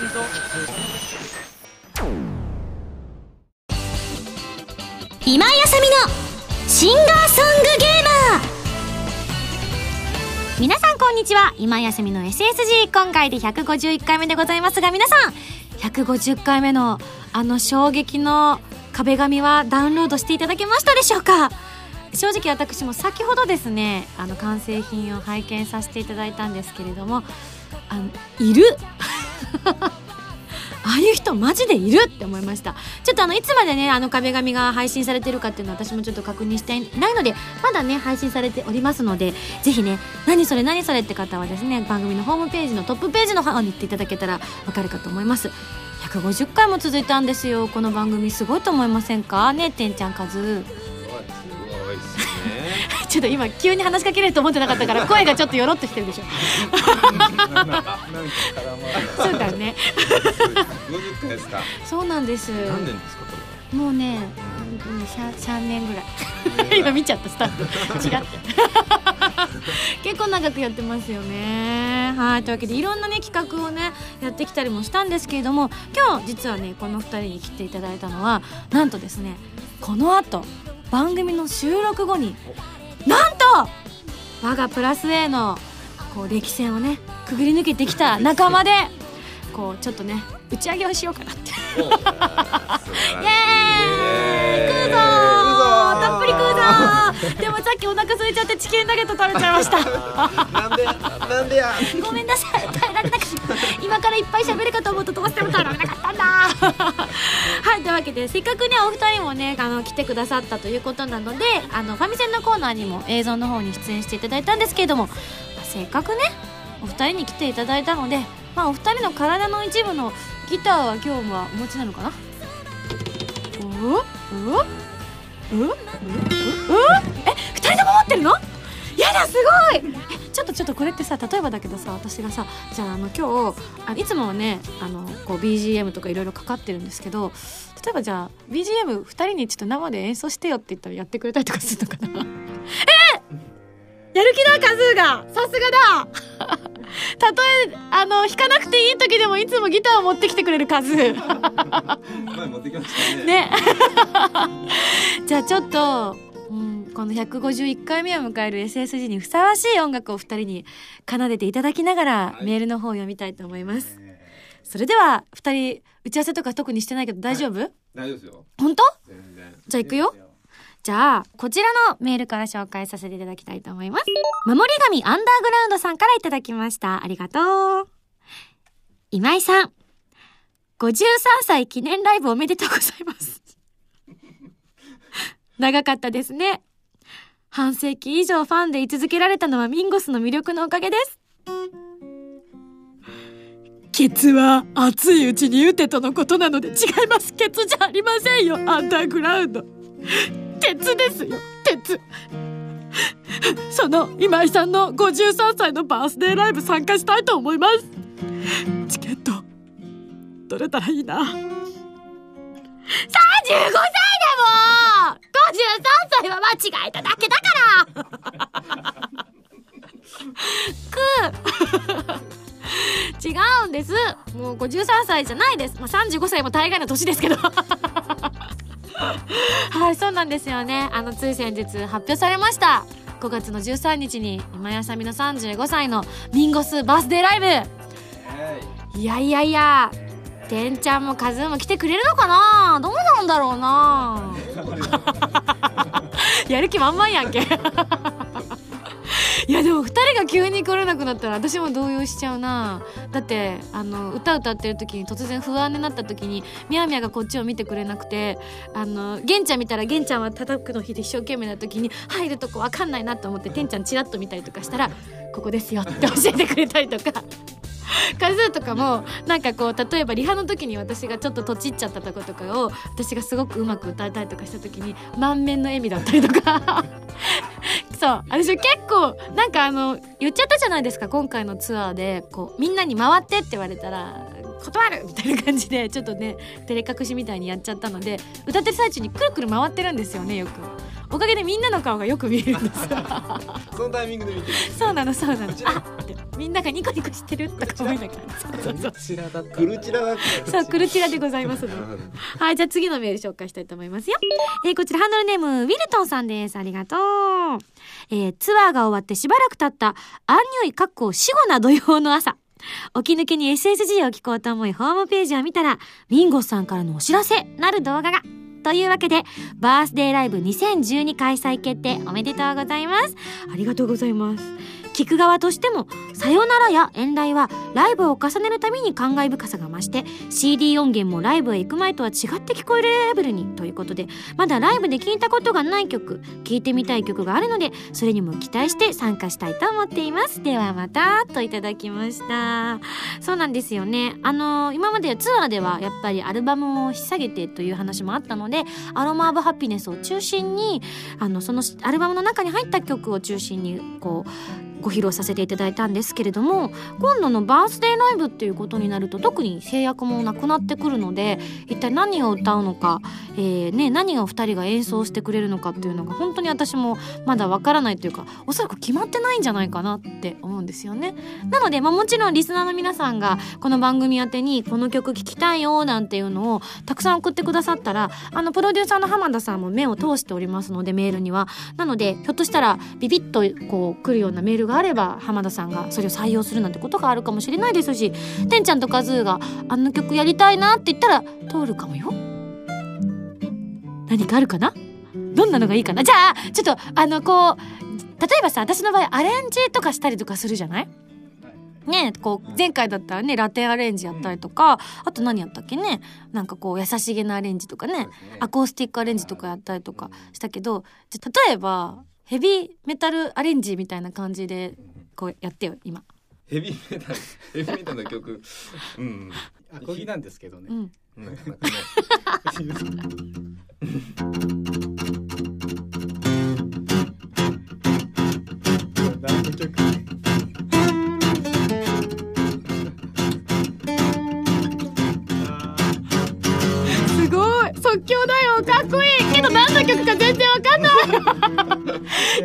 今井あさみのシンガーソングゲーマー。皆さんこんにちは。今井あさみの SSG 今回で151回目でございますが皆さん150回目のあの衝撃の壁紙はダウンロードしていただけましたでしょうか？正直私も先ほどですねあの完成品を拝見させていただいたんですけれどもあのいる？ああいう人マジでいるって思いました。ちょっとあのいつまでねあの壁紙が配信されてるかっていうのは私もちょっと確認していないのでまだね配信されておりますのでぜひね何それ何それって方はですね番組のホームページのトップページの方に行っていただけたらわかるかと思います。150回も続いたんですよ。この番組すごいと思いませんか？ねてんちゃんカズ。ちょっと今急に話しかけれると思ってなかったから声がちょっとよろっとしてるでしょ。そうだよね。50回ですか。そうなんです。何年ですかこれは？もうね、うん、3, 3年ぐらい。今見ちゃったスタッフ。違って結構長くやってますよね。はいというわけでいろんなね企画をねやってきたりもしたんですけれども今日実はねこの2人に来ていただいたのはなんとですねこの後番組の収録後になんと我がプラス A のこう歴戦をねくぐり抜けてきた仲間でこうちょっとね打ち上げをしようかなって。イエーイ。食うぞー。たっぷり食うぞー。でもさっきお腹空いちゃってチキンナゲット食べちゃいました。なんでなんでや。ごめんなさい。耐えられなかった。今からいっぱい喋るかと思うとどうしても耐えられなかったんだはいというわけでせっかくねお二人もねあの来てくださったということなのであのファミセンのコーナーにも映像の方に出演していただいたんですけれども、まあせっかくねお二人に来ていただいたので、まあ、お二人の体の一部のギターは今日はお持ちなのかな？おおおおおおえ二人とも持ってるの？やだすごい！ちょっとちょっとこれってさ例えばだけどさ私がさじゃああの今日あいつもはねあのこう BGM とかいろいろかかってるんですけど例えばじゃあ BGM2 人にちょっと生で演奏してよって言ったらやってくれたりとかするのかな？えやる気だカズーが。さすがだ。たとえあの弾かなくていい時でもいつもギターを持ってきてくれるカズー。前持ってきましたね。ね。じゃあちょっと、うん、この151回目を迎える SSG にふさわしい音楽をお二人に奏でていただきながら、はい。メールの方を読みたいと思います。それでは二人打ち合わせとか特にしてないけど大丈夫、大丈夫ですよ。本当？全然。じゃあ行くよ。じゃあこちらのメールから紹介させていただきたいと思います。守り神アンダーグラウンドさんからいただきました。ありがとう。今井さん。53歳記念ライブおめでとうございます。長かったですね半世紀以上ファンで居続けられたのはミンゴスの魅力のおかげです。ケツは熱いうちに打てとのことなので違います。ケツじゃありませんよ。アンダーグラウンド。鉄ですよ。鉄その今井さんの53歳のバースデーライブ参加したいと思います。チケット取れたらいいな。35歳でも53歳は間違えただけだから。く違うんです。もう53歳じゃないです、まあ、35歳も大概の年ですけど。はいそうなんですよね。あのつい先日発表されました。5月の13日に今やさみの35歳のミンゴスバースデーライブ。いやいやいやてんちゃんもカズーも来てくれるのかな？どうなんだろうな？やる気満々やんけ。いやでも2人が急に来れなくなったら私も動揺しちゃうな。だってあの歌歌ってる時に突然不安になった時にみやみやがこっちを見てくれなくてあの玄ちゃん見たら玄ちゃんは叩くの日で一生懸命な時に入るとこわかんないなと思っててんちゃんチラッと見たりとかしたら「ここですよ」って教えてくれたりとか。カズーとかもなんかこう例えばリハの時に私がちょっととちっちゃったとことかを私がすごくうまく歌えたりとかした時に満面の笑みだったりとか そう私結構なんかあの言っちゃったじゃないですか今回のツアーでこうみんなに回ってって言われたら断るみたいな感じでちょっとね照れ隠しみたいにやっちゃったので歌ってる最中にくるくる回ってるんですよねよくおかげでみんなの顔がよく見えるんですよそのタイミングで見てるそうなのそうなのあみんながニコニコしてるとか思いながら そうクルチラだったそう、クルチラでございますので。はい、じゃあ次のメール紹介したいと思いますよ。えーこちらハンドルネーム、ウィルトンさんです。ありがとう。えーツアーが終わってしばらく経った、アンニュイかっこ死後な土曜の朝。起き抜けに SSG を聞こうと思いホームページを見たら、ミンゴスさんからのお知らせなる動画が。というわけで、バースデーライブ2012開催決定おめでとうございます。ありがとうございます。聞く側としても「さよなら」や「遠来」はライブを重ねるたびに感慨深さが増して CD 音源もライブへ行く前とは違って聞こえるレベルにということでまだライブで聞いたことがない曲聴いてみたい曲があるのでそれにも期待して参加したいと思っています。ではまたといただきました。そうなんですよね。あの今までツアーではやっぱりアルバムを引っ提げてという話もあったので「アロマ・オブ・ハピネス」を中心にあのそのアルバムの中に入った曲を中心にこうご披露させていただいたんですけれども今度のバースデーライブっていうことになると特に制約もなくなってくるので一体何を歌うのか、えーね、何を2人が演奏してくれるのかっていうのが本当に私もまだわからないというかおそらく決まってないんじゃないかなって思うんですよね。なので、まあ、もちろんリスナーの皆さんがこの番組宛てにこの曲聴きたいよなんていうのをたくさん送ってくださったらあのプロデューサーの浜田さんも目を通しておりますのでメールには。なのでひょっとしたらビビッとこう来るようなメールがあれば浜田さんがそれを採用するなんてことがあるかもしれないですしてんちゃんとカズーがあの曲やりたいなって言ったら通るかもよ。何かあるかな？どんなのがいいかな？じゃあちょっとあのこう例えばさ私の場合アレンジとかしたりとかするじゃない？ねこう前回だったらねラテンアレンジやったりとか、あと何やったっけね？なんかこう優しげなアレンジとかねアコースティックアレンジとかやったりとかしたけどじゃ例えばヘビーメタルアレンジみたいな感じでこうやってよ今。ヘビーメタルヘビーメタルの曲。うんアコギなんですけどね、うん。うん。なんかね。何の曲即興だよかっこいい。けど何の曲か全然わかんない。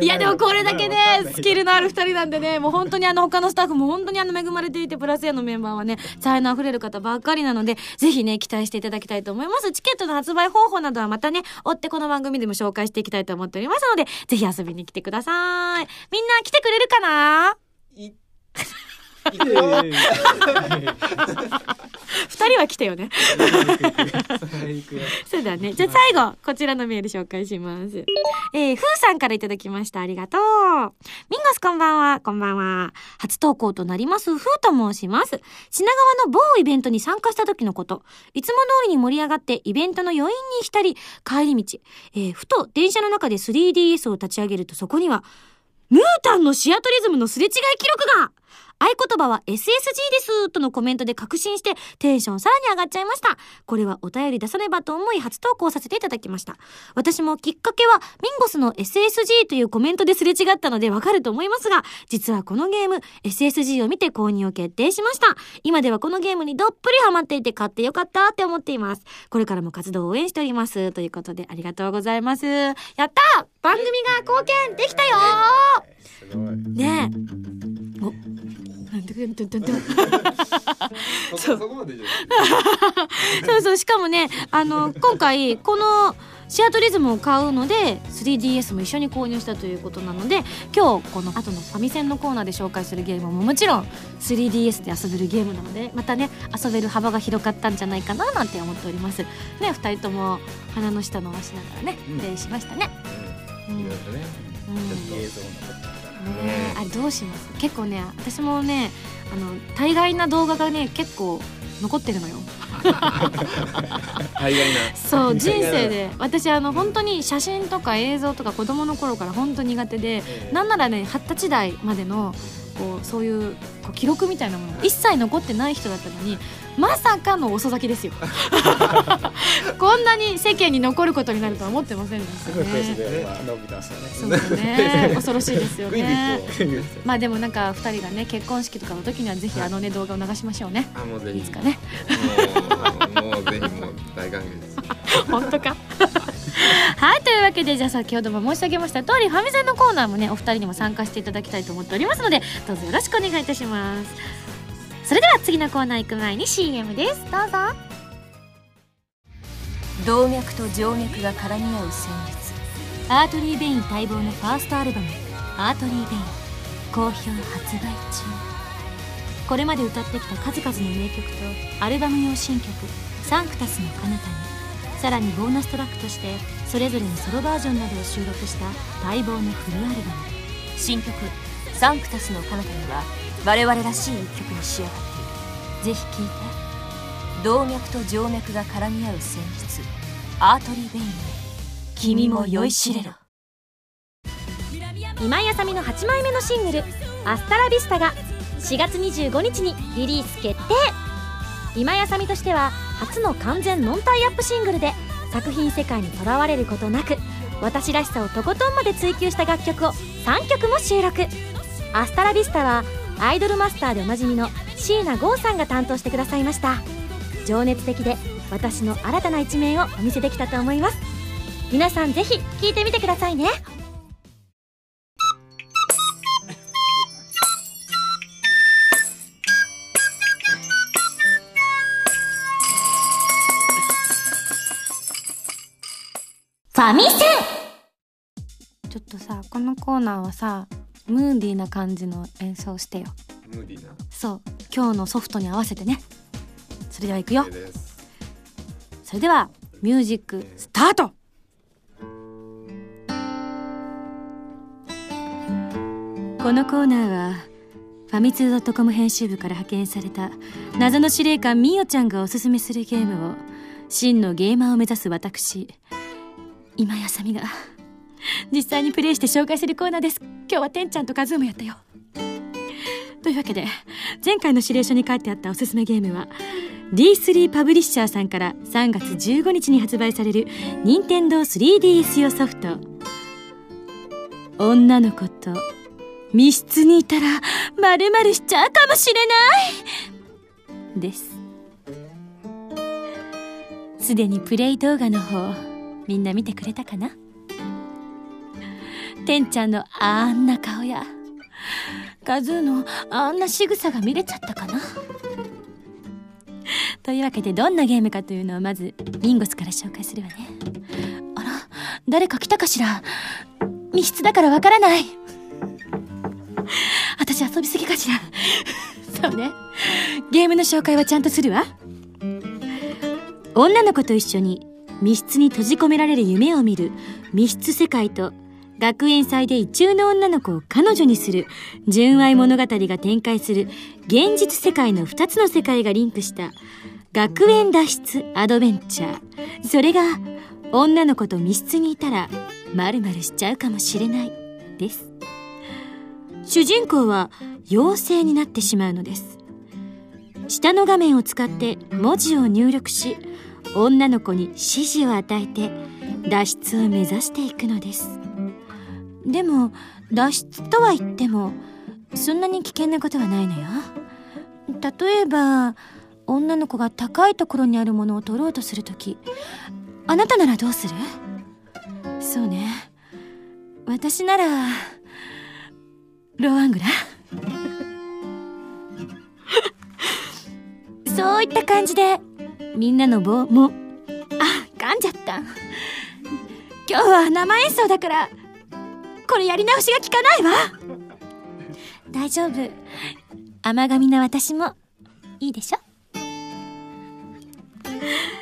いやでもこれだけねスキルのある2人なんでねもう本当にあの他のスタッフも本当にあの恵まれていてプラス A のメンバーはね才能あふれる方ばっかりなのでぜひね期待していただきたいと思います。チケットの発売方法などはまたね追ってこの番組でも紹介していきたいと思っておりますのでぜひ遊びに来てください。みんな来てくれるかな？い。行くよ 二人は来てよねそうだね。じゃあ最後、こちらのメール紹介します。えー、ふーさんからいただきました。ありがとう。ミンゴスこんばんは。こんばんは。初投稿となります、ふーと申します。品川の某イベントに参加した時のこと。いつも通りに盛り上がってイベントの余韻に浸り、帰り道。えー、ふと電車の中で 3DS を立ち上げるとそこには、ムータンのシアトリズムのすれ違い記録が合言葉は SSG ですとのコメントで確信してテンションさらに上がっちゃいました。これはお便り出さねばと思い初投稿させていただきました。私もきっかけはミンゴスの SSG というコメントですれ違ったのでわかると思いますが、実はこのゲーム SSG を見て購入を決定しました。今ではこのゲームにどっぷりハマっていて買ってよかったって思っています。これからも活動を応援しております。ということでありがとうございます。やった番組が貢献できたよすごいねえ。そそこまでじゃ そうそうしかもねあの今回このシアトリズムを買うので 3DS も一緒に購入したということなので今日この後のファミセンのコーナーで紹介するゲームももちろん 3DS で遊べるゲームなのでまたね遊べる幅が広かったんじゃないかななんて思っております。ね2人とも鼻の下伸ばしながらねうん。プレイしましたね、うん。いろいろねうん。映像残ってたからねえあれどうします？結構ね私もねあの大概な動画がね結構残ってるのよ。大概な。そう人生で。私あの本当に写真とか映像とか子供の頃から本当苦手でなんならね二十歳代までのこうそういうこう記録みたいなものが一切残ってない人だったのにまさかの遅咲きですよ。こんなに世間に残ることになるとは思ってませんでしたね。そうですね。恐ろしいですよね。と まあでもなんか2人がね結婚式とかの時にはぜひあのね動画を流しましょうね。あもうぜひ。いつかね。もうもうぜひもう大歓迎です。本当か？はいというわけでじゃあ先ほども申し上げました通りファミセンのコーナーもねお二人にも参加していただきたいと思っておりますのでどうぞよろしくお願いいたします。それでは次のコーナー行く前に CM です。どうぞ。動脈と静脈が絡み合う旋律。 ARTERY VEIN 待望のファーストアルバム「 ARTERY VEIN」好評発売中。これまで歌ってきた数々の名曲とアルバム用新曲「サンクタスの彼方にさらにボーナストラックとしてそれぞれのソロバージョンなどを収録した待望のフルアルバム。新曲「サンクタスの彼方には我々らしい一曲に仕上がっている。ぜひ聴いて。動脈と静脈が絡み合う旋律。アートリー・ベイン君も酔いしれろ。今井あさみの8枚目のシングル「アスタラビスタ」が4月25日にリリース決定。今井あさみとしては初の完全ノンタイアップシングルで作品世界にとらわれることなく私らしさをとことんまで追求した楽曲を3曲も収録「アスタラビスタ」はアイドルマスターでおなじみの椎名剛さんが担当してくださいました。情熱的で私の新たな一面をお見せできたと思います。皆さんぜひ聴いてみてくださいね。ファミセンちょっとさこのコーナーはさムーディーな感じの演奏してよ。ムーディーな。そう。今日のソフトに合わせてね。それでは行くよ。それではミュージックスタート。このコーナーはファミツー .com 編集部から派遣された謎の司令官みおちゃんがおすすめするゲームを真のゲーマーを目指す私今やさみが実際にプレイして紹介するコーナーです。今日はてんちゃんとカズーもやったよ。というわけで前回の指令書に書いてあったおすすめゲームは D3 パブリッシャーさんから3月15日に発売される任天堂 3DS 用ソフト。女の子と密室にいたら〇〇しちゃうかもしれない！です。すでにプレイ動画の方みんな見てくれたかな？てんちゃんのあんな顔や。カズーのあんな仕草が見れちゃったかな？というわけでどんなゲームかというのをまずミンゴスから紹介するわね。あら誰か来たかしら？密室だからわからない。私遊びすぎかしら？そうね。ゲームの紹介はちゃんとするわ。女の子と一緒に密室に閉じ込められる夢を見る密室世界と学園祭で異中の女の子を彼女にする純愛物語が展開する現実世界の2つの世界がリンクした学園脱出アドベンチャー。それが女の子と密室にいたら〇〇しちゃうかもしれないです。主人公は妖精になってしまうのです。下の画面を使って文字を入力し女の子に指示を与えて脱出を目指していくのです。でも脱出とは言ってもそんなに危険なことはないのよ。例えば女の子が高いところにあるものを取ろうとするときあなたならどうする？そうね。私ならローアングラ？そういった感じでみんなの棒も。あ噛んじゃった。今日は生演奏だからこれやり直しが効かないわ。大丈夫。甘噛みな私もいいでしょ。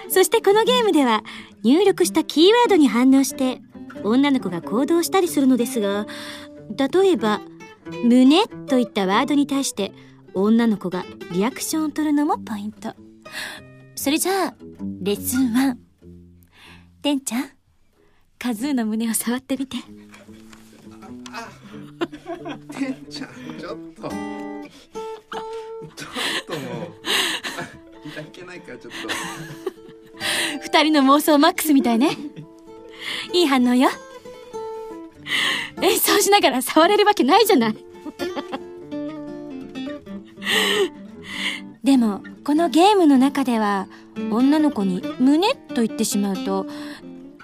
そしてこのゲームでは入力したキーワードに反応して女の子が行動したりするのですが例えば「胸」といったワードに対して女の子がリアクションを取るのもポイント。それじゃあレッスン1てんちゃんカズーの胸を触ってみて。てんちゃんちょっと。ちょっともういただけないからちょっと。二人の妄想マックスみたいね。いい反応よ。演奏しながら触れるわけないじゃない。でもこのゲームの中では女の子に「胸」と言ってしまうと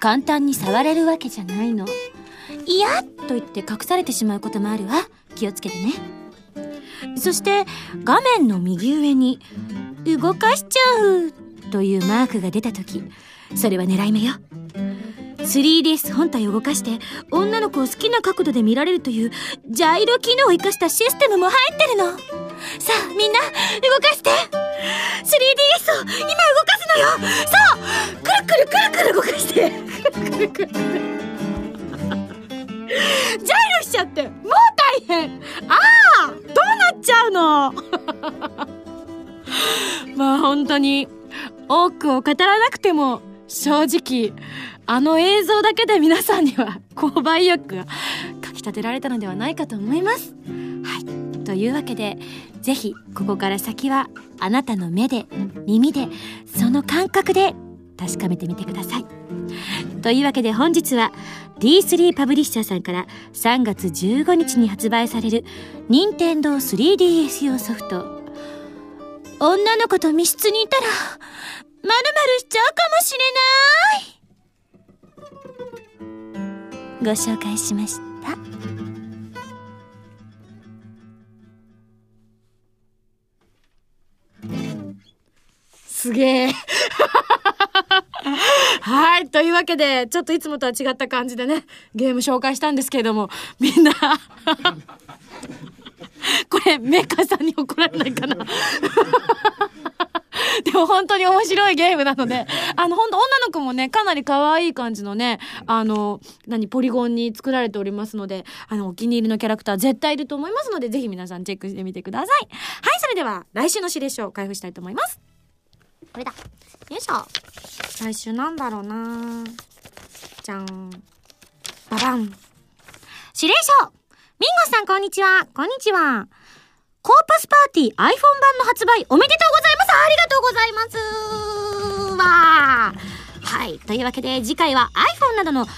簡単に触れるわけじゃないの「いや」と言って隠されてしまうこともあるわ。気をつけてね。そして画面の右上に「動かしちゃう」というマークが出た時それは狙い目よ。3DS 本体を動かして女の子を好きな角度で見られるというジャイロ機能を生かしたシステムも入ってるの。さあみんな動かして。3DS を今動かすのよ。そうくるくるくるくる動かして。くるくるくるジャイロしちゃって。もう大変。ああどうなっちゃうの。まあ本当に多くを語らなくても正直あの映像だけで皆さんには購買意欲がかき立てられたのではないかと思います。はい。というわけで、ぜひここから先はあなたの目で、耳で、その感覚で確かめてみてください。というわけで本日は D3 パブリッシャーさんから3月15日に発売される任天堂 3DS 用ソフト女の子と密室にいたら、まるまるしちゃうかもしれない。ご紹介しました。すげえ。はい。というわけで、ちょっといつもとは違った感じでね、ゲーム紹介したんですけれども、みんな、これ、メーカーさんに怒られないかなでも本当に面白いゲームなので、あの、本当女の子もね、かなり可愛い感じのね、あの、何、ポリゴンに作られておりますので、あの、お気に入りのキャラクター絶対いると思いますので、ぜひ皆さんチェックしてみてください。はい、それでは、来週の指令書を開封したいと思います。これだ。よいしょ。来週なんだろうなじゃん。ババン。指令書ミンゴスさんこんにちは。こんにちは。コープスパーティー iPhone 版の発売おめでとうございますありがとうございますわーはい。というわけで次回は iPhone などの iOS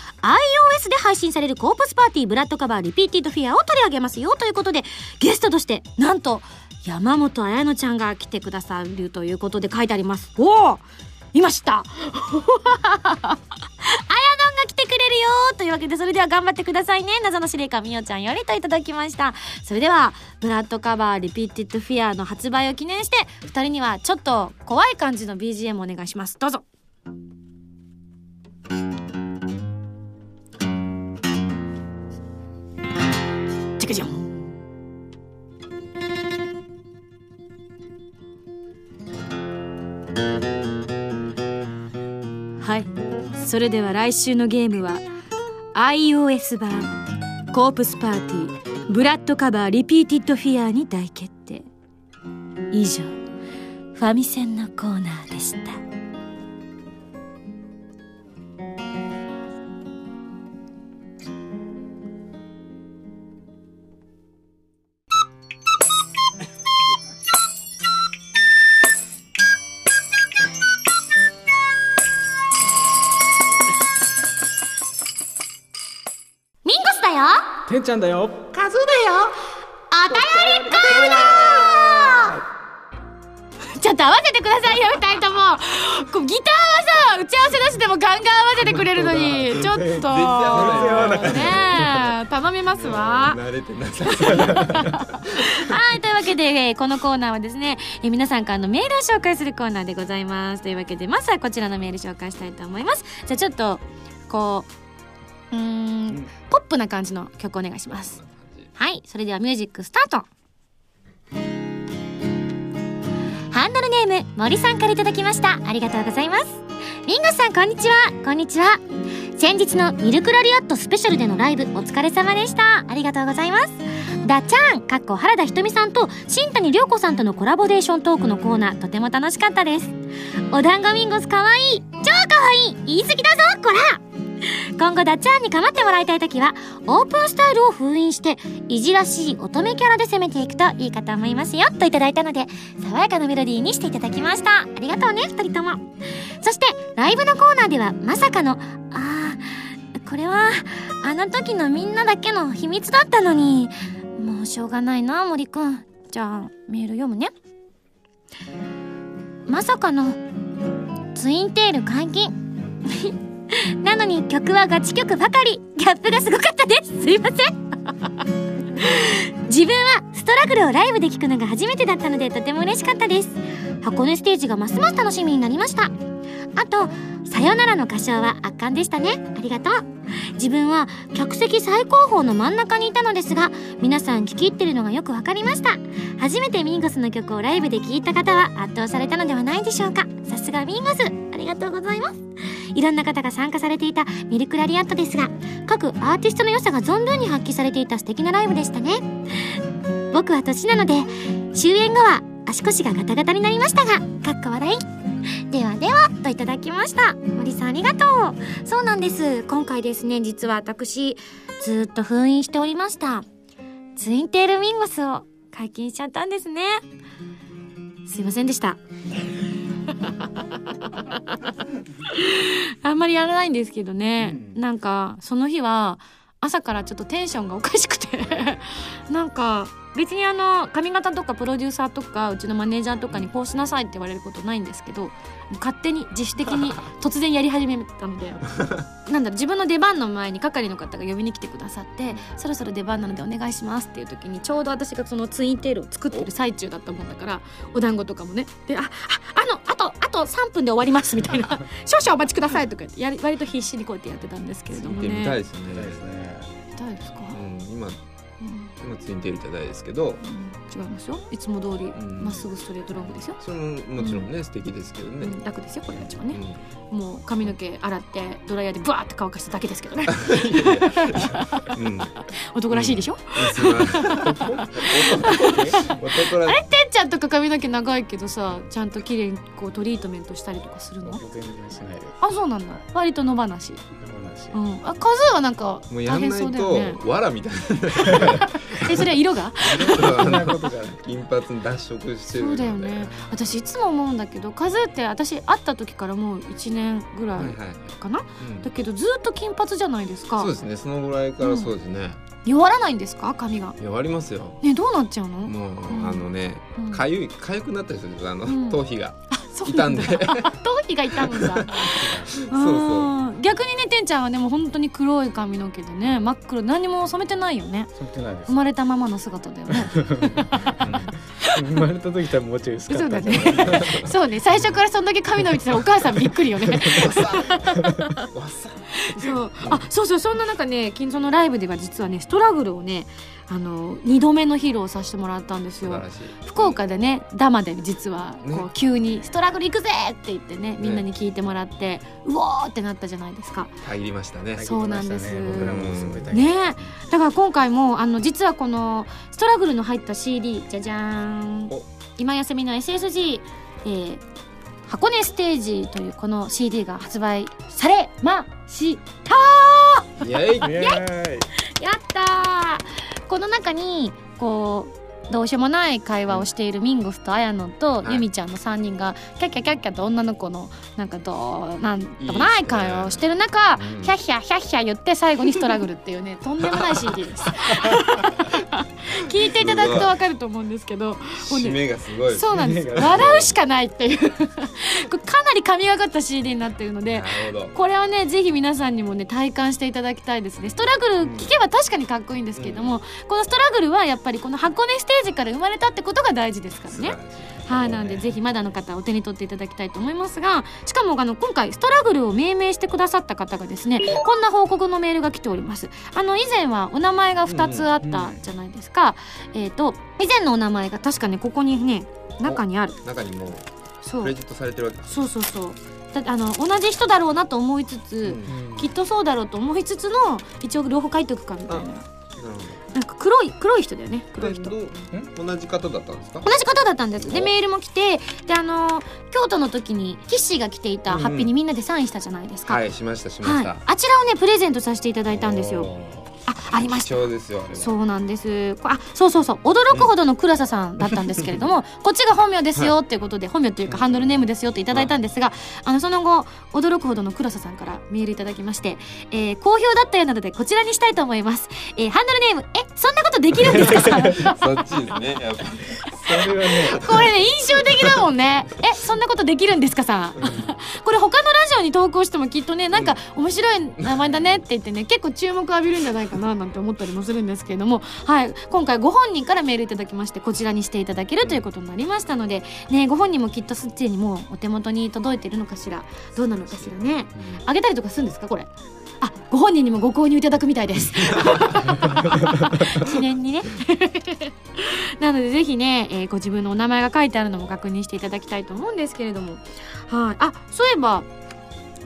で配信されるコープスパーティーブラッドカバーリピーティッドフィアを取り上げますよということでゲストとしてなんと山本彩乃ちゃんが来てくださるということで書いてあります。おお今知ったあやのんが来てくれるよというわけで、それでは頑張ってくださいね。謎の司令官みおちゃんよりといただきました。それでは、ブラッドカバーリピーティッドフィアの発売を記念して、二人にはちょっと怖い感じの BGM をお願いします。どうぞ。チクジョン。はい。それでは来週のゲームは iOS 版コープスパーティーブラッドカバーリピーティッドフィアーに大決定以上ファミセンのコーナーでしたんちゃんだよカズだよお便りコーナーちょっと合わせてくださいよ二人ともこうギターはさ打ち合わせなしでもガンガン合わせてくれるのにちょっとねえ頼みますわ慣れてなさはい、というわけで、えこのコーナーはですね、え皆さんからのメールを紹介するコーナーでございます。というわけで、まずはこちらのメール紹介したいと思います。じゃあちょっと、こう、うん、ポップな感じの曲お願いします。はい、それではミュージックスタートハンドルネーム、森さんからいただきました。ありがとうございます。ミンゴさん、こんにちは。こんにちは。先日のミルクラリアットスペシャルでのライブ、お疲れ様でした。ありがとうございます。ダチャン、かっこ原田ひとみさんと新谷涼子さんとのコラボレーショントークのコーナー、とても楽しかったです。お団子ミンゴスかわいい超かわいい言い過ぎだぞこら今後ダッチャーンに構ってもらいたい時はオープンスタイルを封印していじらしい乙女キャラで攻めていくといいかと思いますよといただいたので爽やかなメロディーにしていただきました。ありがとうね2人とも。そしてライブのコーナーではまさかのあーこれはあの時のみんなだけの秘密だったのにもうしょうがないな森くん。じゃあメール読むね。まさかのツインテール解禁。なのに曲はガチ曲ばかり。ギャップがすごかったです。すいません。自分はストラグルをライブで聴くのが初めてだったのでとても嬉しかったです。箱根ステージがますます楽しみになりました。あと「さよなら」の歌唱は圧巻でしたね。ありがとう。自分は客席最高峰の真ん中にいたのですが皆さん聴き入ってるのがよく分かりました。初めてミンゴスの曲をライブで聴いた方は圧倒されたのではないでしょうか。さすがミンゴス。ありがとうございます。いろんな方が参加されていたミルクラリアットですが各アーティストの良さが存分に発揮されていた素敵なライブでしたね。僕は年なので終演後は足腰がガタガタになりましたがかっこ笑い。ではではといただきました。森さんありがとう。そうなんです。今回ですね実は私ずっと封印しておりました。ツインテールミンゴスを解禁しちゃったんですね。すいませんでした。あんまりやらないんですけどね、うん。なんかその日は朝からちょっとテンションがおかしくて。なんか別にあの髪型とかプロデューサーとかうちのマネージャーとかにこうしなさいって言われることないんですけど勝手に自主的に突然やり始めたのでなんだろう自分の出番の前に係の方が呼びに来てくださってそろそろ出番なのでお願いしますっていう時にちょうど私がそのツインテールを作ってる最中だったもんだからお団子とかもねであああのあとあと3分で終わりますみたいな 少々お待ちくださいとか言ってやり割と必死にこうやってやってたんですけれどもね。見てみたいですよね。みたいですね。見たいですか、うん、今うん今ツインテールじゃないですけどうん。違いますよ。いつも通りん。まっすぐストレートロングですよ、それももちろんね、素敵ですけどね、うん。楽ですよこれが一番ね、うもう髪の毛洗ってドライヤーでブワーって乾かしただけですけどね。んうん。男らしいでしょ、すごい。男らてんちゃんとか髪の毛長いけどさちゃんと綺麗にこうトリートメントしたりとかするの？あそうなんだ。割と野放し。うん。あカズーはなんか大変そうだよね。とわらみたい えそれは色が？金髪に脱色してるそうだよね。私いつも思うんだけどカズーって私会った時からもう1年ぐらはいはいいはい、かな、うん。だけどずっと金髪じゃないですか。そうですね。そのぐらいからそうですね、弱らないんですか？髪が。いや割りますよ。ねどうなっちゃうの？もう、うん。あのねうん。かゆいかゆくなったりするあの、うん。頭皮が。そう傷んで 頭皮が痛むんだ。そう。うん逆にねてんちゃんはねもう本当に黒い髪の毛でね真っ黒何も染めてないよね。染めてないです。生まれたままの姿だよね。生まれた時多分もうちょい薄かそうだったんじゃないね。そうね。最初からそんだけ髪伸びてたらお母さんびっくりよね。そう。あそうそう。そんな中ね金蔵のライブでは実はねストラグルをねあの2度目の披露させてもらったんですよ。福岡でねダマで実はこね。う急に「ストラグル行くぜ!」って言ってねみんなに聞いてもらって、うおーってなったじゃないですか？入りましたね。そうなんです。僕らもすごい大変。ねえ。だから今回もあの実はこのストラグルの入った CD じゃじゃーんお。今休みの SSG、えー箱根ステージというこの CD が発売されました。イ。やったー。この中にこうどうしようもない会話をしているミンゴスと綾野とはい。ユミちゃんの3人がキャッキャキャッキャと女の子のなんかどうなんともない会話をしてる中うん。ヒャッヒャヒャッヒャ言って最後にストラグルっていうね とんでもない CD です。聞いていただくと分かると思うんですけど締めがすごい。そうなんです。笑うしかないっていう。かなり神がかった CD になってるのでなるこれはねぜひ皆さんにもね体感していただきたいですね。ストラグル聞けば確かにかっこいいんですけれども、このストラグルはやっぱりこの箱根ステージから生まれたってことが大事ですからね。はい、なんでぜひまだの方はお手に取っていただきたいと思いますがしかもあの今回ストラグルを命名してくださった方がですねこんな報告のメールが来ております。あの以前はお名前が2つあったじゃないですか、えっ、と以前のお名前が確かねここにね中にある。中にもうそう。クレジットされてるわけそうそうそう。だあの同じ人だろうなと思いつつ、うん。うんきっとそうだろうと思いつつの一応両方書いておくかみたいな。なるほなんか黒い黒い人だよね黒い人。同じ方だったんですか？同じ方だったんです。でメールも来てであの、京都の時にキッシーが来ていたハッピーにみんなでサインしたじゃないですか、うん、はいしましたしました、はい、あちらをねプレゼントさせていただいたんですよ。あありましたそうなんです。あそうそうそう。驚くほどの倉佐さんだったんですけれども、こっちが本名ですよっていうことで、はい、本名というかハンドルネームですよっていただいたんですが、あのその後驚くほどの倉佐さんからメールいただきまして、えー、好評だったようなのでこちらにしたいと思います、えー、ハンドルネームえそんなことできるんですか？そっちですね。それはね。これね印象的だもんね。えそんなことできるんですかさ、これ他のラジオに投稿してもきっとねなんか面白い名前だねって言ってね結構注目浴びるんじゃないかななんて思ったりもするんですけれども。はい。今回ご本人からメールいただきましてこちらにしていただけるということになりましたのでねご本人もきっとすっちにもうお手元に届いてるのかしらどうなのかしらね。あげたりとかするんですかこれ？あご本人にもご購入いただくみたいです。記念にね。なのでぜひね、えー、ご自分のお名前が書いてあるのも確認していただきたいと思うんですけれども。はい。あそういえば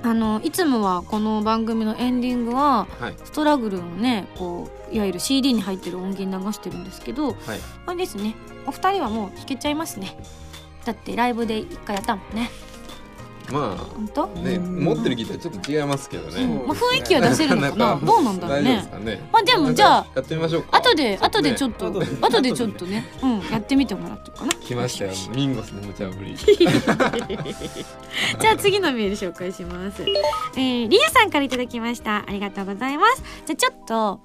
あのいつもはこの番組のエンディングは、はい、ストラグルのねこういわゆる CD に入ってる音源流してるんですけど、はい、あれですね。お二人はもう弾けちゃいますね。だってライブで一回やったもんね。まあね、持ってるギターちょっと違いますけどね、まあ、雰囲気は出せるのかな？どうなんだろうね。まあでもじゃあやってみましょう後で後でちょっと後で。ちょっとね、うん、やってみてもらってかな。来ましたよ。ミンゴスの無茶ぶり。じゃあ次のメール紹介します、ええ、リエさんからいただきました。ありがとうございます。じゃちょっと,、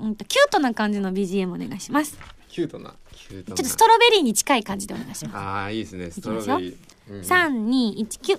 うんと、キュートな感じの BGM お願いします。キュートな。ちょっとストロベリーに近い感じでお願いします。ああいいですね。ストロベリー、うん、3219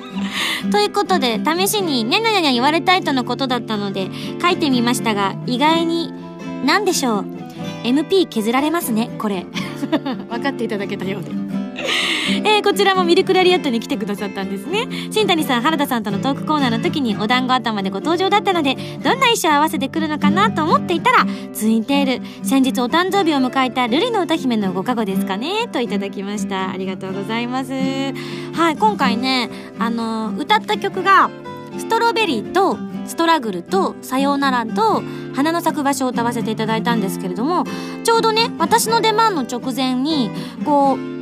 ということで試しににゃにゃにゃにゃ言われたいとのことだったので書いてみましたが意外に何でしょう？MP 削られますねこれ。分かっていただけたようで。えー、こちらもミルクラリアットに来てくださったんですね。新谷さん原田さんとのトークコーナーの時にお団子頭でご登場だったのでどんな衣装を合わせてくるのかなと思っていたらツインテール先日お誕生日を迎えた瑠璃の歌姫のご加護ですかねといただきました。ありがとうございます。はい今回ねあの歌った曲がストロベリーとストラグルとさようならと花の咲く場所を歌わせていただいたんですけれどもちょうどね私の出番の直前にこう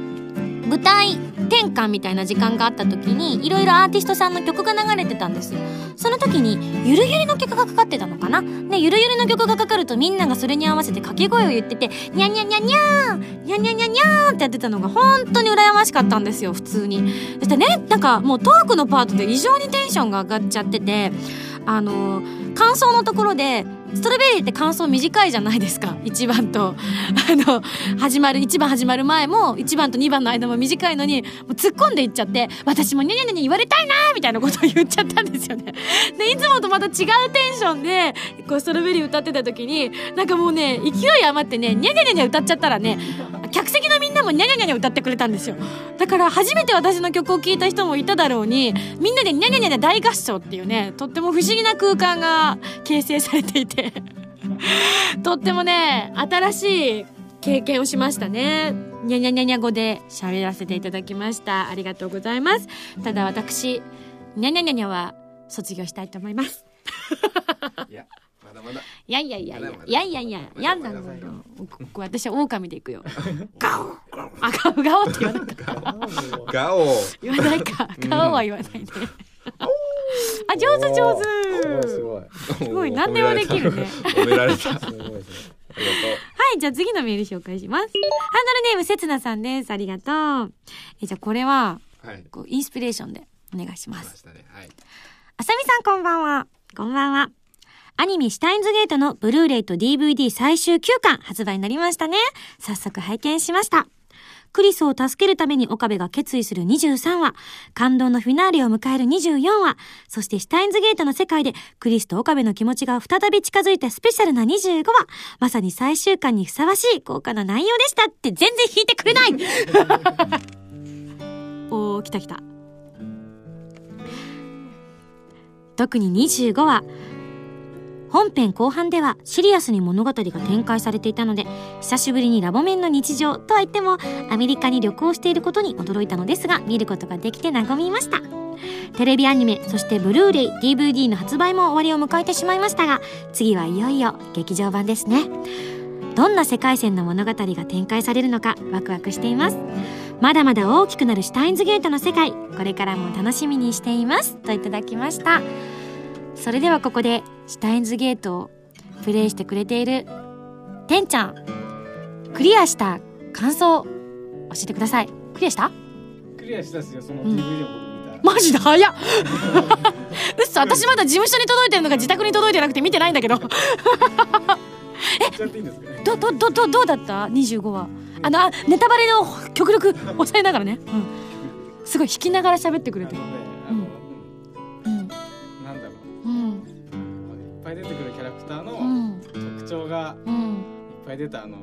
舞台転換みたいな時間があった時にいろいろアーティストさんの曲が流れてたんですよ。その時にゆるゆりの曲がかかってたのかな？でゆるゆりの曲がかかるとみんながそれに合わせて掛け声を言っててにゃにゃにゃにゃーんにゃにゃにゃにゃーんってやってたのが本当に羨ましかったんですよ普通に。そしてねなんかもうトークのパートで異常にテンションが上がっちゃっててあの感想のところでストロベリーって感想短いじゃないですか。1番と。あの始まる1番始まる前も1番と2番の間も短いのにもう突っ込んでいっちゃって私もニャニャニャニャ言われたいなみたいなことを言っちゃったんですよね。でいつもとまた違うテンションでこうストロベリー歌ってた時になんかもうね勢い余ってねニャニャニャニャ歌っちゃったらね客席のみんなもニャニャニャニャ歌ってくれたんですよ。だから初めて私の曲を聴いた人もいただろうにみんなでニャニャニャニャ大合唱っていうねとっても不思議な空間が形成されていて。とってもね新しい経験をしましたね。にゃにゃにゃにゃ語で喋らせていただきました。ありがとうございます。ただ私にゃにゃにゃにゃは卒業したいと思います。いやまだまだ。いやいやいやいやいやいやいややんだのまだ。まだここ私は狼で行くよ。ガオ。あガオガオって言わなかったガオ。言わないか。ガオは言わないねあ上手上手すごいすごい何でもできるね褒められた はい、じゃあ次のメール紹介します。ハンドルネームせつなさんです。ありがとう。えじゃあこれははいこうインスピレーションでお願いしま。すしたねはいあさみさんこんばんは。こんばんは。アニメシュタインズゲートのブルーレイと DVD 最終9巻発売になりましたね。早速拝見しました。クリスを助けるために岡部が決意する23話、感動のフィナーレを迎える24話、そしてシュタインズゲートの世界でクリスと岡部の気持ちが再び近づいたスペシャルな25話、まさに最終巻にふさわしい豪華な内容でしたって全然弾いてくれない。おー来た来た。特に25話本編後半ではシリアスに物語が展開されていたので久しぶりにラボ面の日常とは言ってもアメリカに旅行していることに驚いたのですが見ることができて和みました。テレビアニメそしてブルーレイ DVD の発売も終わりを迎えてしまいましたが次はいよいよ劇場版ですね。どんな世界線の物語が展開されるのかワクワクしています。まだまだ大きくなるシュタインズゲートの世界これからも楽しみにしています。といただきました。それではここでシュタインズゲートをプレイしてくれているてんちゃん。クリアした感想教えてください。クリアした？クリアしたっすよそのうん。DVD を僕見た、マジで早っ。うっそ私まだ事務所に届いてるのが自宅に届いてなくて見てないんだけど。言っちゃっていいんですかね？どどどどどうだった？25話。あのあネタバレを極力抑えながらね、うん、すごい弾きながら喋ってくれてるがうん。いっぱい出たあの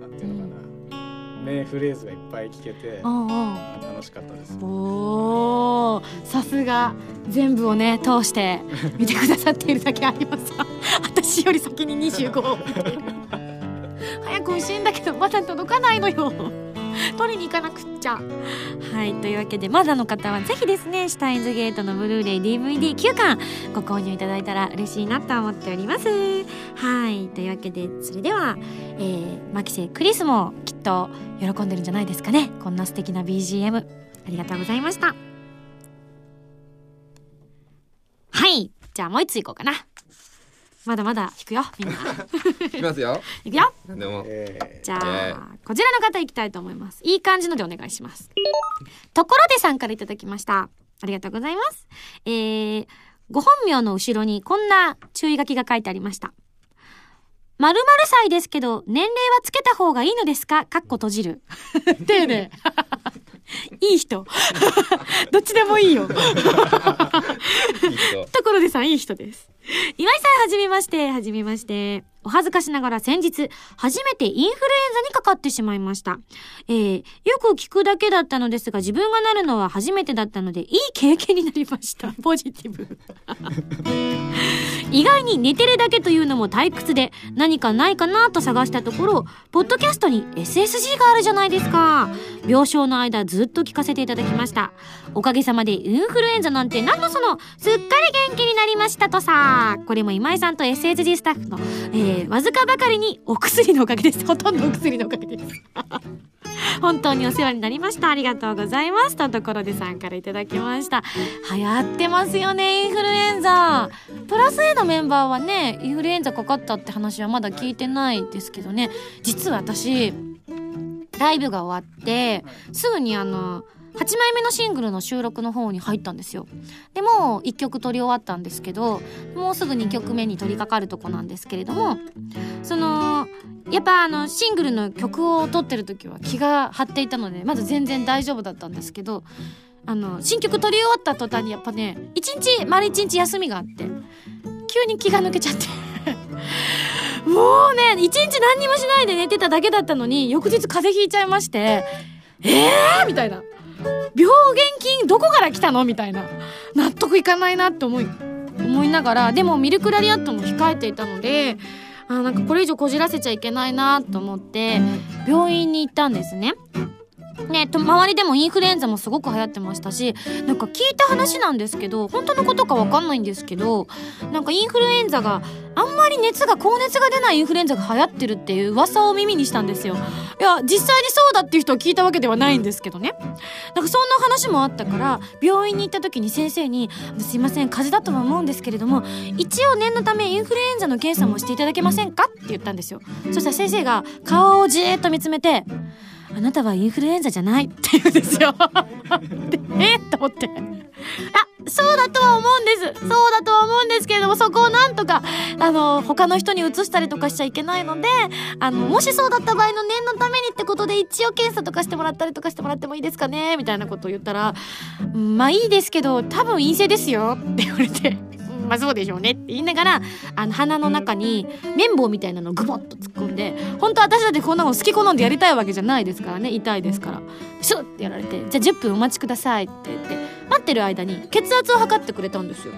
なんていうのかな、名フレーズがいっぱい聞けてうんうん。楽しかったです。おー。さすが全部をね通して見てくださっているだけあります。私より先に25を見ている早く欲しいんだけどまだ届かないのよ 取りに行かなくっちゃ。はいというわけでまだの方はぜひですねシュタインズゲートのブルーレイ DVD9 巻ご購入いただいたら嬉しいなと思っております。はいというわけでそれでは、えー、マキセクリスもきっと喜んでるんじゃないですかね。こんな素敵な BGM ありがとうございました。はいじゃあもう一ついこうかな。まだまだ弾くよみんな。いきますよ。いくよ。でも。えじゃえあこちらの方いきたいと思います。いい感じのでお願いします。ところでさんからいただきました。ありがとうございます。えー、ご本名の後ろにこんな注意書きが書いてありました。〇〇歳ですけど、年齢はつけた方がいいのですか？かっこ閉じる。丁寧。いい人。どっちでもいいよ。いい人。ところでさん、いい人です。岩井さん、はじめまして、はじめまして。お恥ずかしながら先日、初めてインフルエンザにかかってしまいました。えー、よく聞くだけだったのですが、自分がなるのは初めてだったので、いい経験になりました。ポジティブ。意外に寝てるだけというのも退屈で、何かないかなと探したところ、ポッドキャストに SSG があるじゃないですか。病床の間ずっと聞かせていただきました。おかげさまでインフルエンザなんて何のその、すっかり元気になりましたとさ。これも今井さんと SSG スタッフの、えー、えわずかばかりにお薬のおかげです。ほとんどお薬のおかげです。本当にお世話になりました。ありがとうございます。とところでさんからいただきました。流行ってますよね、インフルエンザ。プラス A のメンバーはね、インフルエンザかかったって話はまだ聞いてないですけどね。実は私、ライブが終わって、すぐにあの、8枚目のシングルの収録の方に入ったんですよ。でもう1曲撮り終わったんですけど、もうすぐ2曲目に取り掛かるとこなんですけれども、その、やっぱあのシングルの曲を撮ってる時は気が張っていたのでまず全然大丈夫だったんですけどあの新曲撮り終わった途端にやっぱね一日丸一日休みがあって急に気が抜けちゃって もうね一日何にもしないで寝てただけだったのに翌日風邪ひいちゃいましてえーみたいな病原菌どこから来たの？みたいな納得いかないなって思い思いながらでもミルクラリアットも控えていたのであなんかこれ以上こじらせちゃいけないなと思って病院に行ったんですね。ね、と周りでもインフルエンザもすごく流行ってましたしなんか聞いた話なんですけど本当のことかわかんないんですけどなんかインフルエンザがあんまり熱が高熱が出ないインフルエンザが流行ってるっていう噂を耳にしたんですよいや実際にそうだっていう人を聞いたわけではないんですけどねなんかそんな話もあったから病院に行った時に先生に「すいません風邪だとは思うんですけれども一応念のためインフルエンザの検査もしていただけませんか?」って言ったんですよそしたら先生が顔をじーっと見つめて「あなたはインフルエンザじゃない」って言うんですよ。えっと思って。あそうだとは思うんです。そうだとは思うんですけれどもそこをなんとかあの他の人に移したりとかしちゃいけないのであのもしそうだった場合の念のためにってことで一応検査とかしてもらったりとかしてもらってもいいですかね？みたいなことを言ったら「まあいいですけど多分陰性ですよ」って言われて。まあそうでしょうねって言いながらあの鼻の中に綿棒みたいなのをグボッと突っ込んで本当私だってこんなの好き好んでやりたいわけじゃないですからね。痛いですから。シュッてやられて「じゃあ10分お待ちください」って言って待ってる間に血圧を測ってくれたんですよ。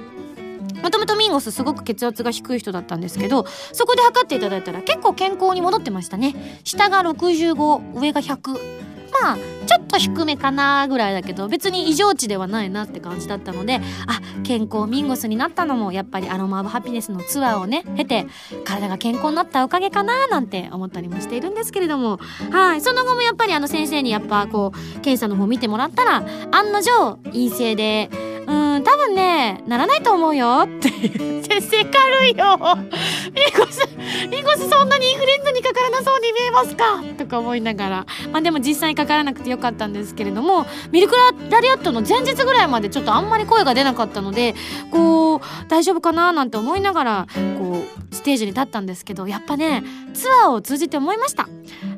もともとミンゴスすごく血圧が低い人だったんですけどそこで測っていただいたら結構健康に戻ってましたね。下が65上が100まあちょっと低めかなぐらいだけど別に異常値ではないなって感じだったのであ健康ミンゴスになったのもやっぱりアロマ・オブ・ハピネスのツアーをね経て体が健康になったおかげかななんて思ったりもしているんですけれども。はいその後もやっぱりあの先生にやっぱこう検査の方見てもらったら案の定陰性でうん多分ねならないと思うよっていう。先生軽いよ。ミンゴスミンゴスそんなにインフルエンザにかからなそうに見えますかとか思いながら。まあでも実際にかからなくてよかったんですけれどもミルクラリアットの前日ぐらいまでちょっとあんまり声が出なかったのでこう大丈夫かななんて思いながらこうステージに立ったんですけどやっぱねツアーを通じて思いました。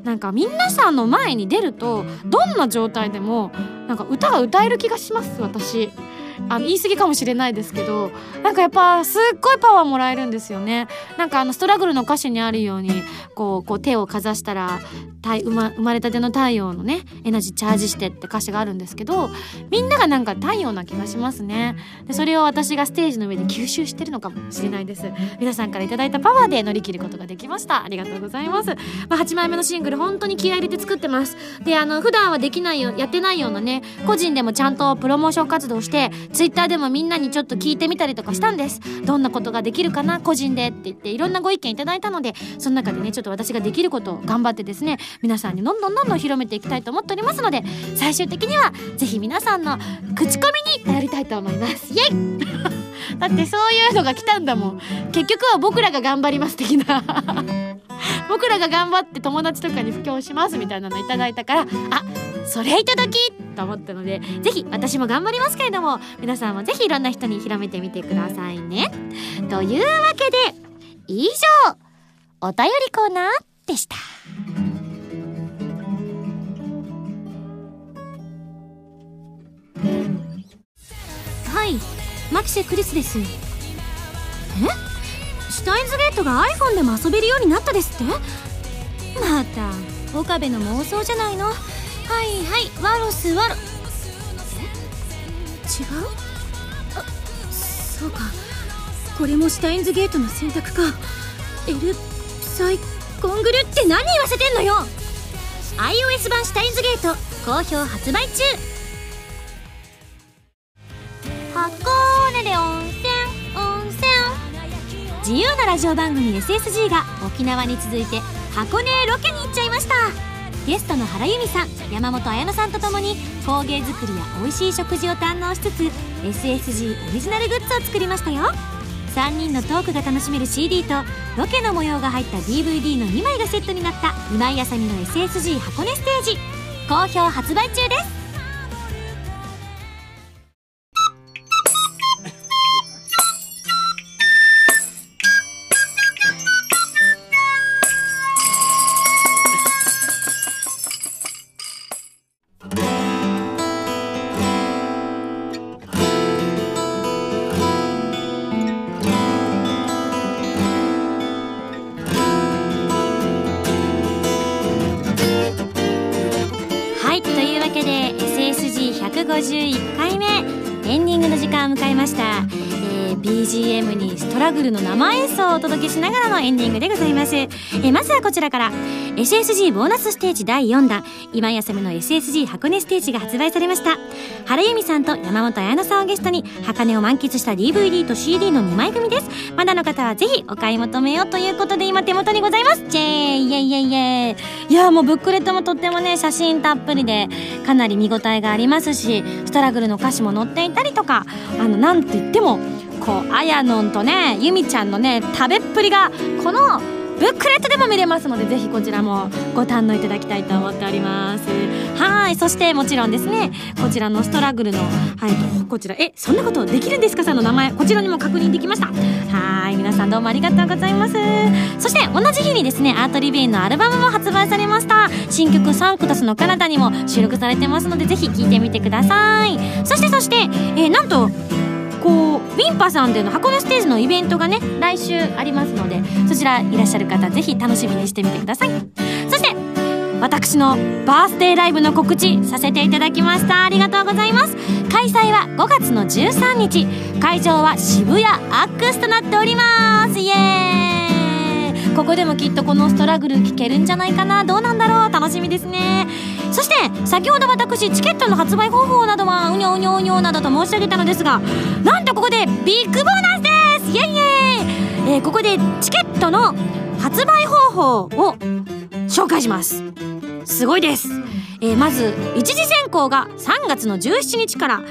なんか皆さんの前に出るとどんな状態でもなんか歌が歌える気がします私。あの言い過ぎかもしれないですけどなんかやっぱすっごいパワーもらえるんですよね。なんかあのストラグルの歌詞にあるようにこうこう手をかざしたら生ま生まれたての太陽のねエナジーチャージしてって歌詞があるんですけどみんながなんか太陽な気がしますね。でそれを私がステージの上で吸収してるのかもしれないです。皆さんからいいたパワーで乗り切ることができました。ありがとうございます、まあ、8枚目のシングル本当に気合入れて作ってます。であの普段はできないよやってないようなね個人でもちゃんとプロモーション活動してツイッターでもみんなにちょっと聞いてみたりとかしたんです。どんなことができるかな個人でって言っていろんなご意見いただいたのでその中でねちょっと私ができることを頑張ってですね皆さんにどんどんどんどん広めていきたいと思っておりますので最終的にはぜひ皆さんの口コミに頼りたいと思います。イエイ だってそういうのが来たんだもん。結局は僕らが頑張ります的な。僕らが頑張って友達とかに布教しますみたいなのいただいたからあそれいただきと思ったのでぜひ私も頑張りますけれども皆さんもぜひいろんな人に広めてみてくださいね。というわけで以上お便りコーナーでした。はいマキシェクリスです。え？シュタインズゲートが iPhone でも遊べるようになったですって？また岡部の妄想じゃないの？はいはいワロスワロ。え？違う？あそうか。これもシュタインズゲートの選択か。エルサイコングルって何言わせてんのよ？iOS 版シュタインズゲート好評発売中。箱根で温泉温泉自由なラジオ番組 SSG が沖縄に続いて箱根ロケに行っちゃいました。ゲストの原由美さん山本彩乃さんとともに工芸作りや美味しい食事を堪能しつつ SSG オリジナルグッズを作りましたよ。3人のトークが楽しめる CD とロケの模様が入った DVD の2枚がセットになった今井あさみの SSG 箱根ステージ。好評発売中です。ルの生演奏をお届けしながらのエンディングでございます、えーまずはこちらから。SSG ボーナスステージ第4弾。今井あさみの SSG 箱根ステージが発売されました。原由美さんと山本彩乃さんをゲストに箱根を満喫した DVD と CD の2枚組です。まだの方はぜひお買い求めようということで今手元にございます。チェーイイェイイェイイェイ。いやもうブックレットもとってもね写真たっぷりでかなり見応えがありますしストラグルの歌詞も載っていたりとかあのなんといってもこうあやのんとねゆみちゃんのね食べっぷりがこのブックレットでも見れますのでぜひこちらもご堪能いただきたいと思っております。はいそしてもちろんですねこちらのストラグルのはいこちらえそんなことできるんですか？さんの名前こちらにも確認できました。はい皆さんどうもありがとうございます。そして同じ日にですねアートリベインのアルバムも発売されました。新曲サンクタスのカナダにも収録されてますのでぜひ聴いてみてください。そしてそして、えーなんとこうウィンパさんでの箱根ステージのイベントがね来週ありますのでそちらいらっしゃる方ぜひ楽しみにしてみてください。そして私のバースデーライブの告知させていただきました。ありがとうございます。開催は5月の13日。会場は渋谷アックスとなっております。イエーイ。ここでもきっとこのストラグル聞けるんじゃないかな。どうなんだろう。楽しみですね。そして先ほど私チケットの発売方法などはうにょうにょうにょなどと申し上げたのですがなんとここでビッグボーナスです！イエイイエイ、えーここでチケットの発売方法を紹介します。すごいです、えーまず一次選考が3月の17日から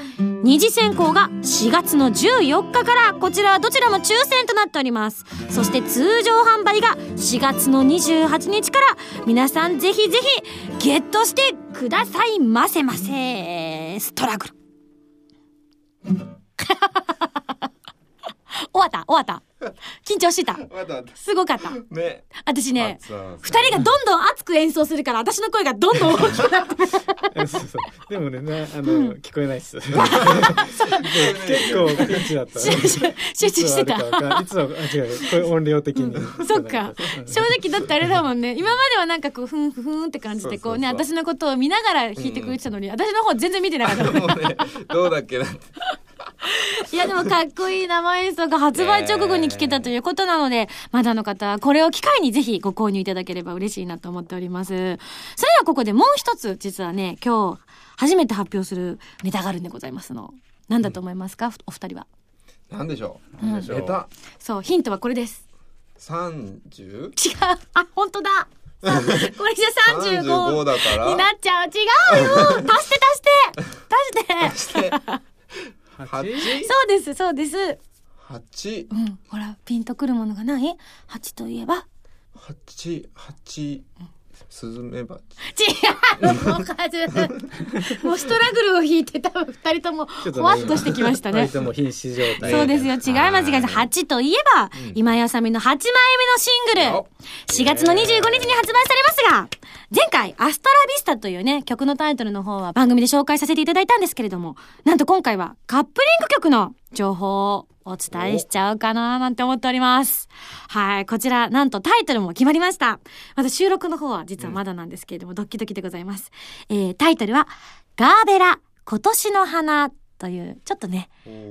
二次選考が4月の14日からこちらはどちらも抽選となっております。そして通常販売が4月の28日から皆さんぜひぜひゲットしてくださいませませ。ストラグル。終わった終わった。緊張してた。すごかった。ね。私ね二人がどんどん熱く演奏するから私の声がどんどん大きくなって。そうそうでもねなあの、聞こえないっす。結構ピンチだった。集中してた。いつはあるかわかんいつはあ違うこれ音量的に、そっか。正直だってあれだもんね。今まではなんかこうふんふんって感じでこうね私のことを見ながら弾いてくれてたのに、私の方全然見てなかった。もうねどうだっけないやでもかっこいい生演奏が発売直後に聴けたということなので、まだの方はこれを機会にぜひご購入いただければ嬉しいなと思っております。それではここでもう一つ実はね、今日初めて発表するネタがあるんでございますの。何だと思いますか、お二人は。なんでしょう？なんでしょう？下そう、ヒントはこれです。手三十違う。あ、本当だ。さ これじゃ三十35五だからになっちゃう。違うよ。足して 足して。足して。してそうです、そうです。八？うん、ほら、ピンとくるものがない？八といえば？八八スズメバチ。違うもう数。もうストラグルを引いて多分二人ともほわっとしてきましたね。二人とも瀕死状態。そうですよ。違います。違います。8といえば、今井あさみの8枚目のシングル。よ4月の25日に発売されますが前回「アストラビスタ」というね曲のタイトルの方は番組で紹介させていただいたんですけれどもなんと今回はカップリング曲の情報をお伝えしちゃうかななんて思っております。はい。こちら、なんとタイトルも決まりました。まだ収録の方は実はまだなんですけれども、ドキドキでございます。えー、タイトルは、ガーベラ、今年の花という、ちょっとね、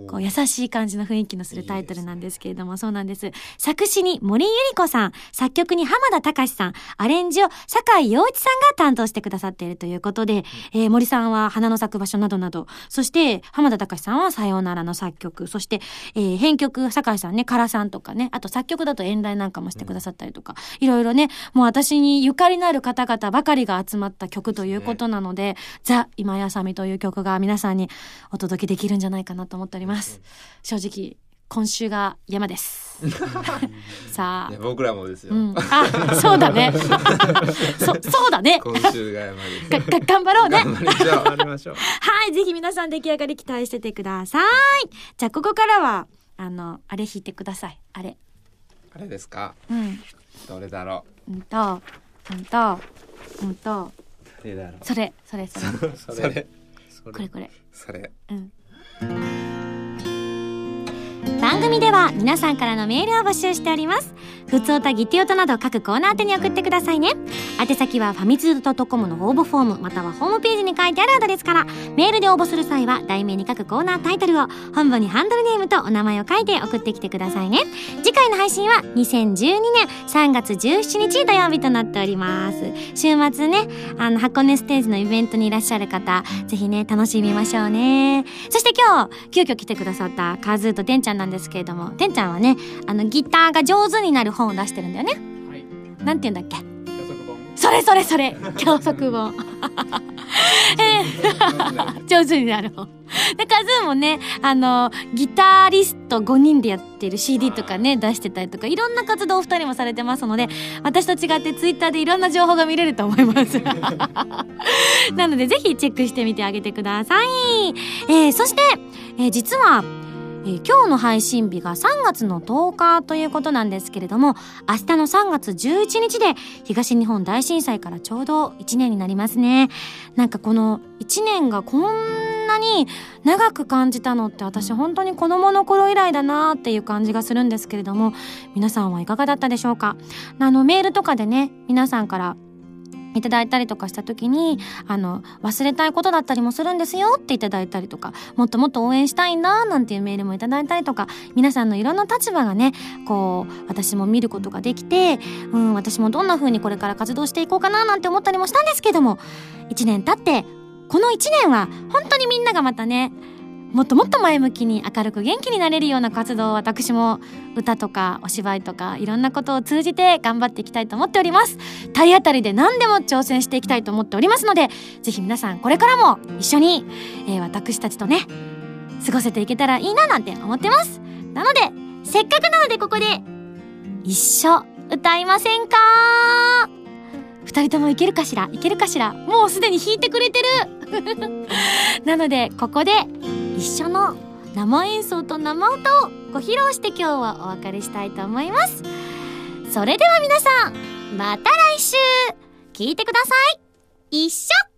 こう優しい感じの雰囲気のするタイトルなんですけれども、そうなんです。作詞に森ゆり子さん、作曲に浜田隆さん、アレンジを酒井陽一さんが担当してくださっているということで、えー森さんは花の咲く場所などなど、そして浜田隆さんはさようならの作曲、そして、えー編曲、酒井さんね、唐さんとかね、あと作曲だと遠来なんかもしてくださったりとか、いろいろね、もう私にゆかりのある方々ばかりが集まった曲ということなので、ザ・今やさみという曲が皆さんにお届けできるんじゃないかなと思っております。正直、今週が山です。さあね、僕らもですよ、うん、あ、そうだね。そ、そうだね。今週が山ですが、が、頑張ろうね。頑張りましょうありましょうはい、ぜひ皆さん出来上がり期待しててください。じゃあ、ここからは、あの、あれ弾いてください。あれ。あれですか？うん。どれだろう？んと、うんと、うんと、誰だろそれ、それ、それ。う うそれそこれこれ。それうん。組では皆さんからのメールを募集しております。ふつおたぎてよとなど各コーナー宛てに送ってくださいね。宛先はファミツー .com の応募フォームまたはホームページに書いてあるアドレスからメールで応募する際は題名に書くコーナータイトルを本文にハンドルネームとお名前を書いて送ってきてくださいね。次回の配信は2012年3月17日土曜日となっております。週末ね、あの箱根ステージのイベントにいらっしゃる方、ぜひね、楽しみましょうね。そして今日、急遽来てくださったカズーとてんちゃんなんですけれども、てんちゃんはね、あの、ギターが上手になる本を出してるんだよね。はいなんて言うんだっけ？それそれそれ教則本。えー 上手になる本。で、カズーもね、あの、ギタリスト5人でやってる CD とかね、出してたりとか、いろんな活動を二人もされてますので、私と違ってツイッターでいろんな情報が見れると思います。なので、ぜひチェックしてみてあげてください。えーそして、えー実は、えー今日の配信日が3月の10日ということなんですけれども、明日の3月11日で東日本大震災からちょうど1年になりますね。なんかこの1年がこんなに長く感じたのって私本当に子供の頃以来だなっていう感じがするんですけれども皆さんはいかがだったでしょうか？あのメールとかでね皆さんからいただいたりとかした時に、あの、忘れたいことだったりもするんですよっていただいたりとか、もっともっと応援したいんだなんていうメールもいただいたりとか、皆さんのいろんな立場がね、こう、私も見ることができて、うん、私もどんな風にこれから活動していこうかななんて思ったりもしたんですけども、1年経って、この1年は本当にみんながまたね、もっともっと前向きに明るく元気になれるような活動を私も歌とかお芝居とかいろんなことを通じて頑張っていきたいと思っております。体当たりで何でも挑戦していきたいと思っておりますのでぜひ皆さんこれからも一緒に、えー、私たちとね過ごせていけたらいいななんて思ってます。なのでせっかくなのでここで一緒歌いませんか？二人ともいけるかしら？いけるかしら？もうすでに弾いてくれてる。なのでここで一緒の生演奏と生歌をご披露して今日はお別れしたいと思います。それでは皆さんまた来週。聞いてください。一緒。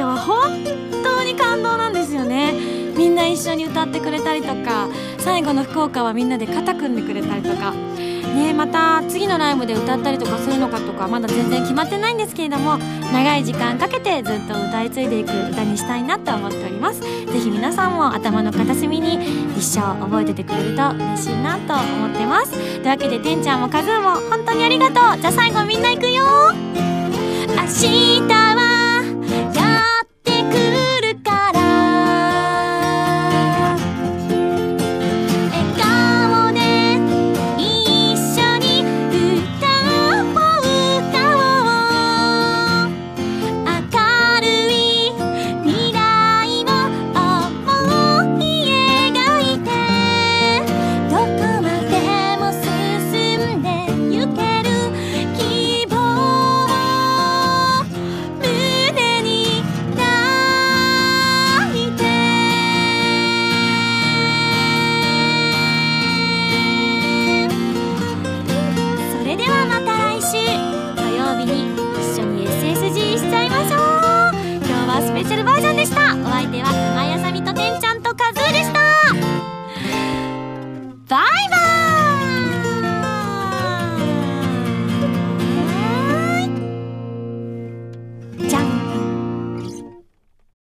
緒は本当に感動なんですよね。みんな一緒に歌ってくれたりとか最後の福岡はみんなで肩組んでくれたりとか。ねまた次のライブで歌ったりとかするのかとかまだ全然決まってないんですけれども長い時間かけてずっと歌い継いでいく歌にしたいなと思っております。ぜひ皆さんも頭の片隅に一生覚えててくれると嬉しいなと思ってます。というわけでてんちゃんもカズーも本当にありがとう。じゃあ最後みんな行くよ。明日